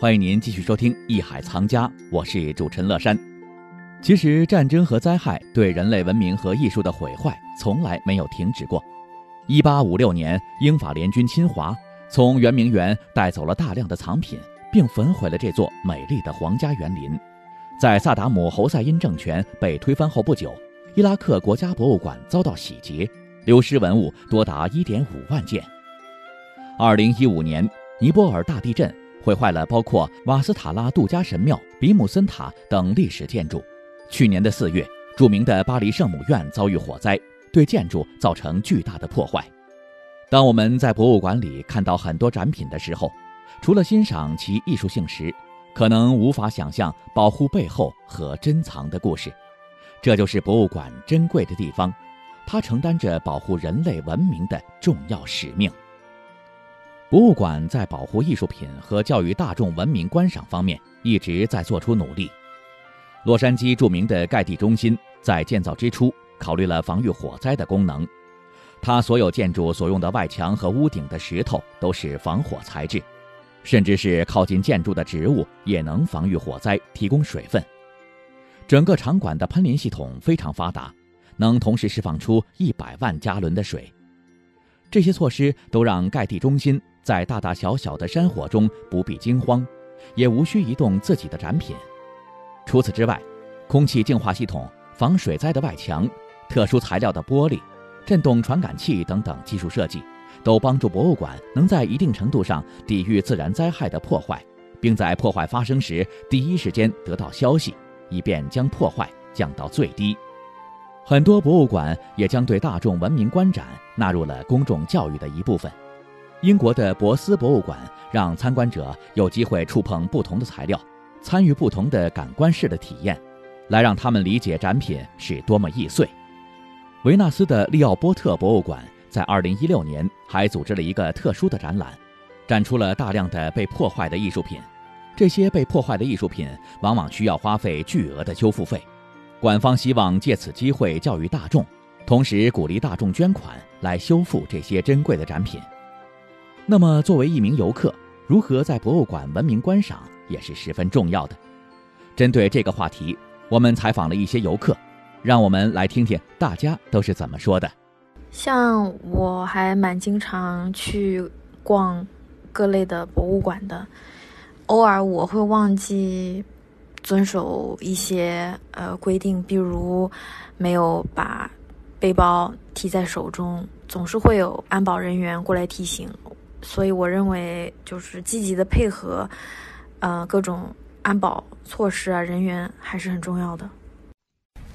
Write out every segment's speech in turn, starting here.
欢迎您继续收听《艺海藏家》，我是主持人乐山。其实，战争和灾害对人类文明和艺术的毁坏从来没有停止过。一八五六年，英法联军侵华，从圆明园带走了大量的藏品，并焚毁了这座美丽的皇家园林。在萨达姆侯赛因政权被推翻后不久，伊拉克国家博物馆遭到洗劫，流失文物多达一点五万件。二零一五年，尼泊尔大地震毁坏了包括瓦斯塔拉杜加神庙、比姆森塔等历史建筑。去年的四月，著名的巴黎圣母院遭遇火灾，对建筑造成巨大的破坏。当我们在博物馆里看到很多展品的时候，除了欣赏其艺术性时，可能无法想象保护背后和珍藏的故事。这就是博物馆珍贵的地方，它承担着保护人类文明的重要使命。博物馆在保护艺术品和教育大众文明观赏方面一直在做出努力。洛杉矶著名的盖蒂中心在建造之初考虑了防御火灾的功能，它所有建筑所用的外墙和屋顶的石头都是防火材质，甚至是靠近建筑的植物也能防御火灾，提供水分。整个场馆的喷淋系统非常发达，能同时释放出一百万加仑的水。这些措施都让盖蒂中心。在大大小小的山火中不必惊慌，也无需移动自己的展品。除此之外，空气净化系统、防水灾的外墙、特殊材料的玻璃、震动传感器等等技术设计，都帮助博物馆能在一定程度上抵御自然灾害的破坏，并在破坏发生时第一时间得到消息，以便将破坏降到最低。很多博物馆也将对大众文明观展纳入了公众教育的一部分。英国的博斯博物馆让参观者有机会触碰不同的材料，参与不同的感官式的体验，来让他们理解展品是多么易碎。维纳斯的利奥波特博物馆在2016年还组织了一个特殊的展览，展出了大量的被破坏的艺术品。这些被破坏的艺术品往往需要花费巨额的修复费，馆方希望借此机会教育大众，同时鼓励大众捐款来修复这些珍贵的展品。那么，作为一名游客，如何在博物馆文明观赏也是十分重要的。针对这个话题，我们采访了一些游客，让我们来听听大家都是怎么说的。像我还蛮经常去逛各类的博物馆的，偶尔我会忘记遵守一些呃规定，比如没有把背包提在手中，总是会有安保人员过来提醒。所以我认为，就是积极的配合，呃，各种安保措施啊，人员还是很重要的。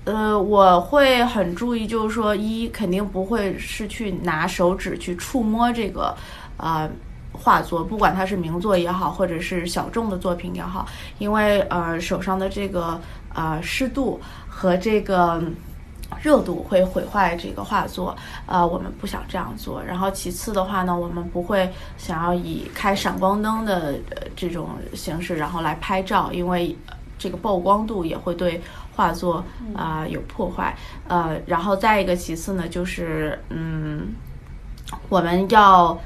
呃，我会很注意，就是说，一肯定不会是去拿手指去触摸这个，呃，画作，不管它是名作也好，或者是小众的作品也好，因为呃，手上的这个呃湿度和这个。热度会毁坏这个画作，呃，我们不想这样做。然后其次的话呢，我们不会想要以开闪光灯的这种形式，然后来拍照，因为这个曝光度也会对画作啊有破坏。呃，然后再一个其次呢，就是嗯，我们要。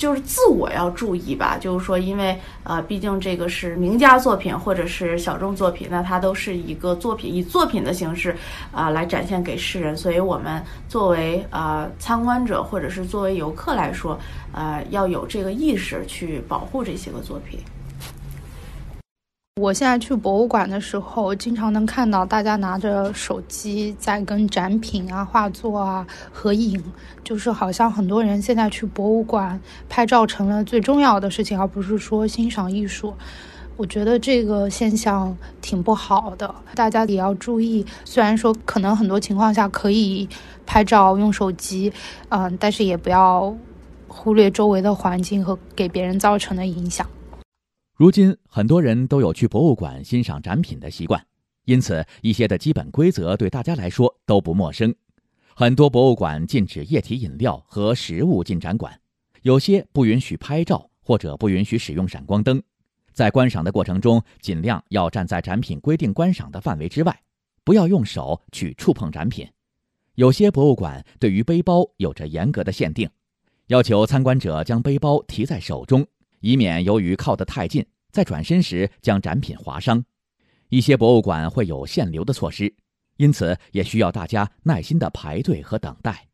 就是自我要注意吧，就是说，因为呃，毕竟这个是名家作品或者是小众作品，那它都是一个作品，以作品的形式啊来展现给世人，所以我们作为呃参观者或者是作为游客来说，呃，要有这个意识去保护这些个作品。我现在去博物馆的时候，经常能看到大家拿着手机在跟展品啊、画作啊合影，就是好像很多人现在去博物馆拍照成了最重要的事情，而不是说欣赏艺术。我觉得这个现象挺不好的，大家也要注意。虽然说可能很多情况下可以拍照用手机，嗯，但是也不要忽略周围的环境和给别人造成的影响。如今，很多人都有去博物馆欣赏展品的习惯，因此一些的基本规则对大家来说都不陌生。很多博物馆禁止液体饮料和食物进展馆，有些不允许拍照或者不允许使用闪光灯。在观赏的过程中，尽量要站在展品规定观赏的范围之外，不要用手去触碰展品。有些博物馆对于背包有着严格的限定，要求参观者将背包提在手中。以免由于靠得太近，在转身时将展品划伤。一些博物馆会有限流的措施，因此也需要大家耐心的排队和等待。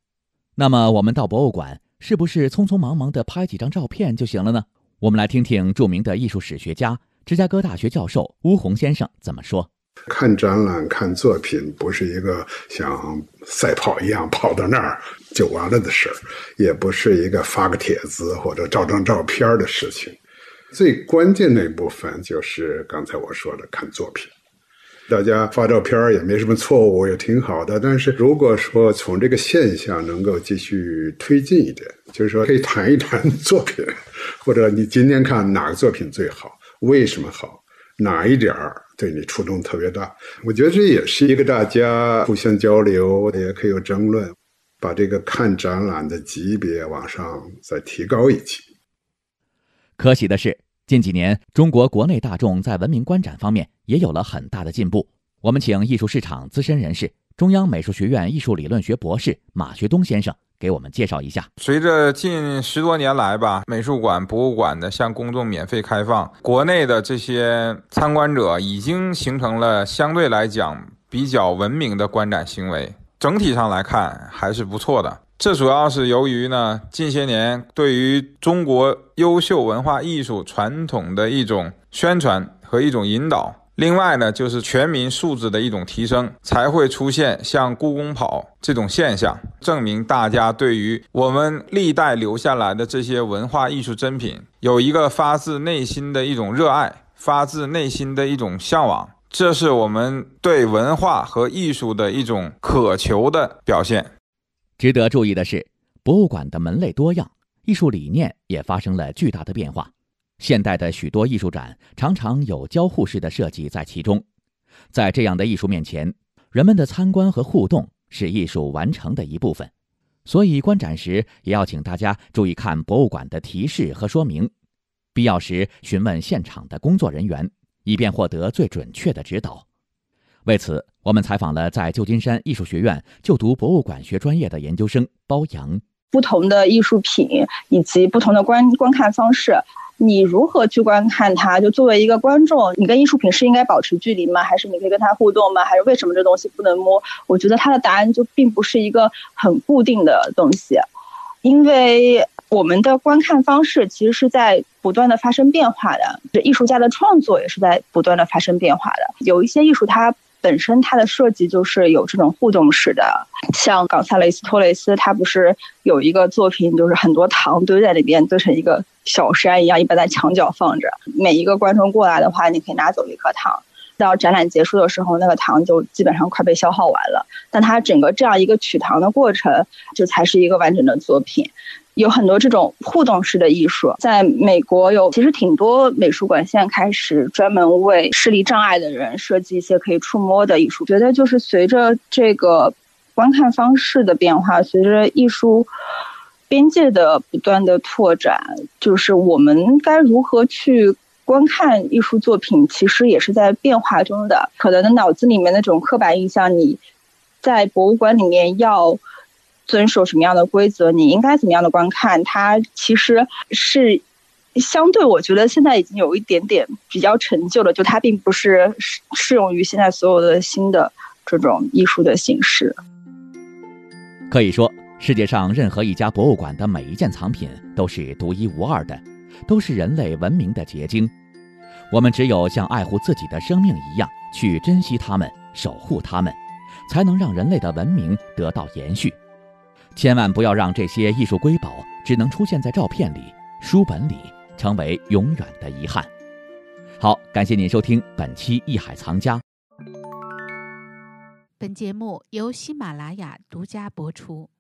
那么，我们到博物馆是不是匆匆忙忙的拍几张照片就行了呢？我们来听听著名的艺术史学家、芝加哥大学教授乌洪先生怎么说。看展览、看作品，不是一个像赛跑一样跑到那儿就完了的事儿，也不是一个发个帖子或者照张照片的事情。最关键的一部分就是刚才我说的看作品。大家发照片也没什么错误，也挺好的。但是如果说从这个现象能够继续推进一点，就是说可以谈一谈作品，或者你今天看哪个作品最好，为什么好，哪一点儿。对你触动特别大，我觉得这也是一个大家互相交流，也可以有争论，把这个看展览的级别往上再提高一级。可喜的是，近几年中国国内大众在文明观展方面也有了很大的进步。我们请艺术市场资深人士、中央美术学院艺术理论学博士马学东先生。给我们介绍一下。随着近十多年来吧，美术馆、博物馆的向公众免费开放，国内的这些参观者已经形成了相对来讲比较文明的观展行为。整体上来看还是不错的。这主要是由于呢，近些年对于中国优秀文化艺术传统的一种宣传和一种引导。另外呢，就是全民素质的一种提升，才会出现像故宫跑这种现象，证明大家对于我们历代留下来的这些文化艺术珍品，有一个发自内心的一种热爱，发自内心的一种向往，这是我们对文化和艺术的一种渴求的表现。值得注意的是，博物馆的门类多样，艺术理念也发生了巨大的变化。现代的许多艺术展常常有交互式的设计在其中，在这样的艺术面前，人们的参观和互动是艺术完成的一部分。所以观展时也要请大家注意看博物馆的提示和说明，必要时询问现场的工作人员，以便获得最准确的指导。为此，我们采访了在旧金山艺术学院就读博物馆学专业的研究生包阳。不同的艺术品以及不同的观观看方式。你如何去观看它？就作为一个观众，你跟艺术品是应该保持距离吗？还是你可以跟它互动吗？还是为什么这东西不能摸？我觉得它的答案就并不是一个很固定的东西，因为我们的观看方式其实是在不断的发生变化的，这艺术家的创作也是在不断的发生变化的。有一些艺术它。本身它的设计就是有这种互动式的，像冈萨雷斯托雷斯，他不是有一个作品，就是很多糖堆在里边，堆成一个小山一样，一般在墙角放着。每一个观众过来的话，你可以拿走一颗糖。到展览结束的时候，那个糖就基本上快被消耗完了。但它整个这样一个取糖的过程，就才是一个完整的作品。有很多这种互动式的艺术，在美国有其实挺多美术馆现在开始专门为视力障碍的人设计一些可以触摸的艺术。觉得就是随着这个观看方式的变化，随着艺术边界的不断的拓展，就是我们该如何去观看艺术作品，其实也是在变化中的。可能脑子里面那种刻板印象，你在博物馆里面要。遵守什么样的规则？你应该怎么样的观看？它其实是相对，我觉得现在已经有一点点比较陈旧了。就它并不是适适用于现在所有的新的这种艺术的形式。可以说，世界上任何一家博物馆的每一件藏品都是独一无二的，都是人类文明的结晶。我们只有像爱护自己的生命一样去珍惜它们、守护它们，才能让人类的文明得到延续。千万不要让这些艺术瑰宝只能出现在照片里、书本里，成为永远的遗憾。好，感谢您收听本期《艺海藏家》。本节目由喜马拉雅独家播出。